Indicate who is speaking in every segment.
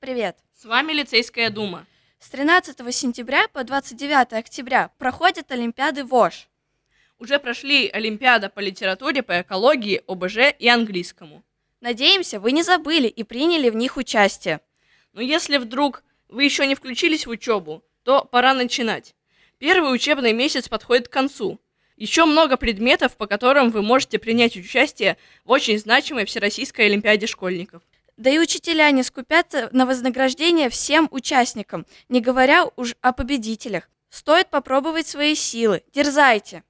Speaker 1: Привет!
Speaker 2: С вами Лицейская дума.
Speaker 1: С 13 сентября по 29 октября проходят Олимпиады ВОЖ.
Speaker 2: Уже прошли Олимпиада по литературе, по экологии, ОБЖ и английскому.
Speaker 1: Надеемся, вы не забыли и приняли в них участие.
Speaker 2: Но если вдруг вы еще не включились в учебу, то пора начинать. Первый учебный месяц подходит к концу. Еще много предметов, по которым вы можете принять участие в очень значимой Всероссийской Олимпиаде школьников.
Speaker 1: Да и учителя не скупятся на вознаграждение всем участникам, не говоря уж о победителях. Стоит попробовать свои силы. Дерзайте!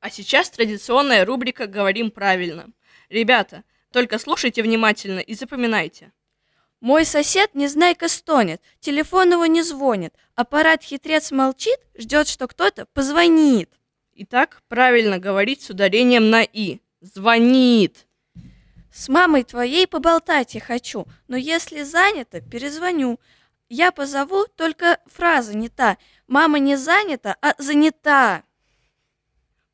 Speaker 2: А сейчас традиционная рубрика «Говорим правильно». Ребята, только слушайте внимательно и запоминайте.
Speaker 1: Мой сосед незнайка стонет, телефон его не звонит, аппарат хитрец молчит, ждет, что кто-то позвонит.
Speaker 2: Итак, правильно говорить с ударением на «и». Звонит.
Speaker 1: С мамой твоей поболтать я хочу, но если занято, перезвоню. Я позову, только фраза не та. Мама не занята, а занята.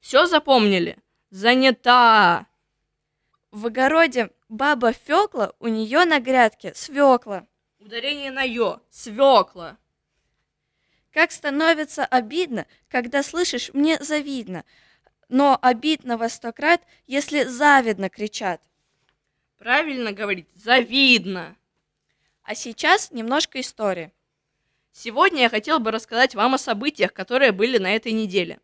Speaker 2: Все запомнили? Занята.
Speaker 1: В огороде баба Фёкла, у нее на грядке свекла.
Speaker 2: Ударение на ё. Свекла.
Speaker 1: Как становится обидно, когда слышишь «мне завидно», но обидно во сто крат, если завидно кричат.
Speaker 2: Правильно говорить завидно.
Speaker 1: А сейчас немножко истории.
Speaker 2: Сегодня я хотел бы рассказать вам о событиях, которые были на этой неделе.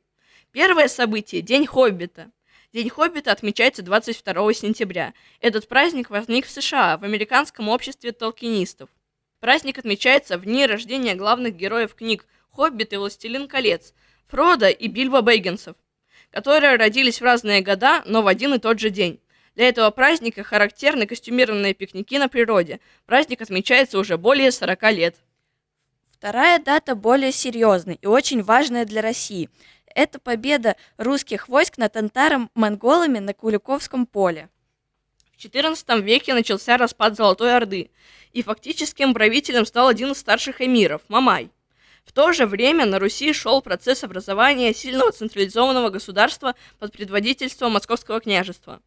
Speaker 2: Первое событие – День Хоббита. День Хоббита отмечается 22 сентября. Этот праздник возник в США, в Американском обществе толкинистов. Праздник отмечается в дни рождения главных героев книг «Хоббит» и «Властелин колец» Фрода и Бильбо Бэггинсов, которые родились в разные года, но в один и тот же день. Для этого праздника характерны костюмированные пикники на природе. Праздник отмечается уже более 40 лет.
Speaker 1: Вторая дата более серьезная и очень важная для России. Это победа русских войск над татаро-монголами на Куликовском поле.
Speaker 2: В XIV веке начался распад Золотой Орды, и фактическим правителем стал один из старших эмиров – Мамай. В то же время на Руси шел процесс образования сильного централизованного государства под предводительством Московского княжества.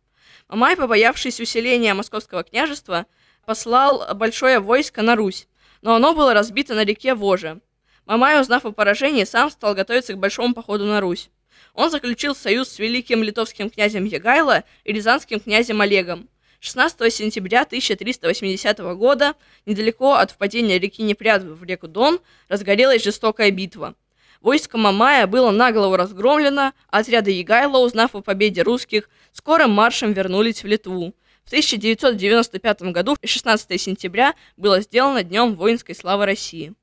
Speaker 2: Мамай, побоявшись усиления Московского княжества, послал большое войско на Русь, но оно было разбито на реке Воже. Мамай, узнав о поражении, сам стал готовиться к большому походу на Русь. Он заключил союз с великим литовским князем Егайло и рязанским князем Олегом. 16 сентября 1380 года, недалеко от впадения реки Непряд в реку Дон, разгорелась жестокая битва. Войско Мамая было наголову разгромлено, а отряды Егайла, узнав о победе русских, скорым маршем вернулись в Литву. В 1995 году, 16 сентября, было сделано Днем воинской славы России.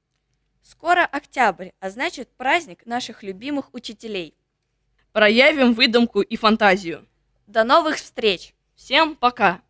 Speaker 1: Скоро октябрь, а значит праздник наших любимых учителей.
Speaker 2: Проявим выдумку и фантазию.
Speaker 1: До новых встреч!
Speaker 2: Всем пока!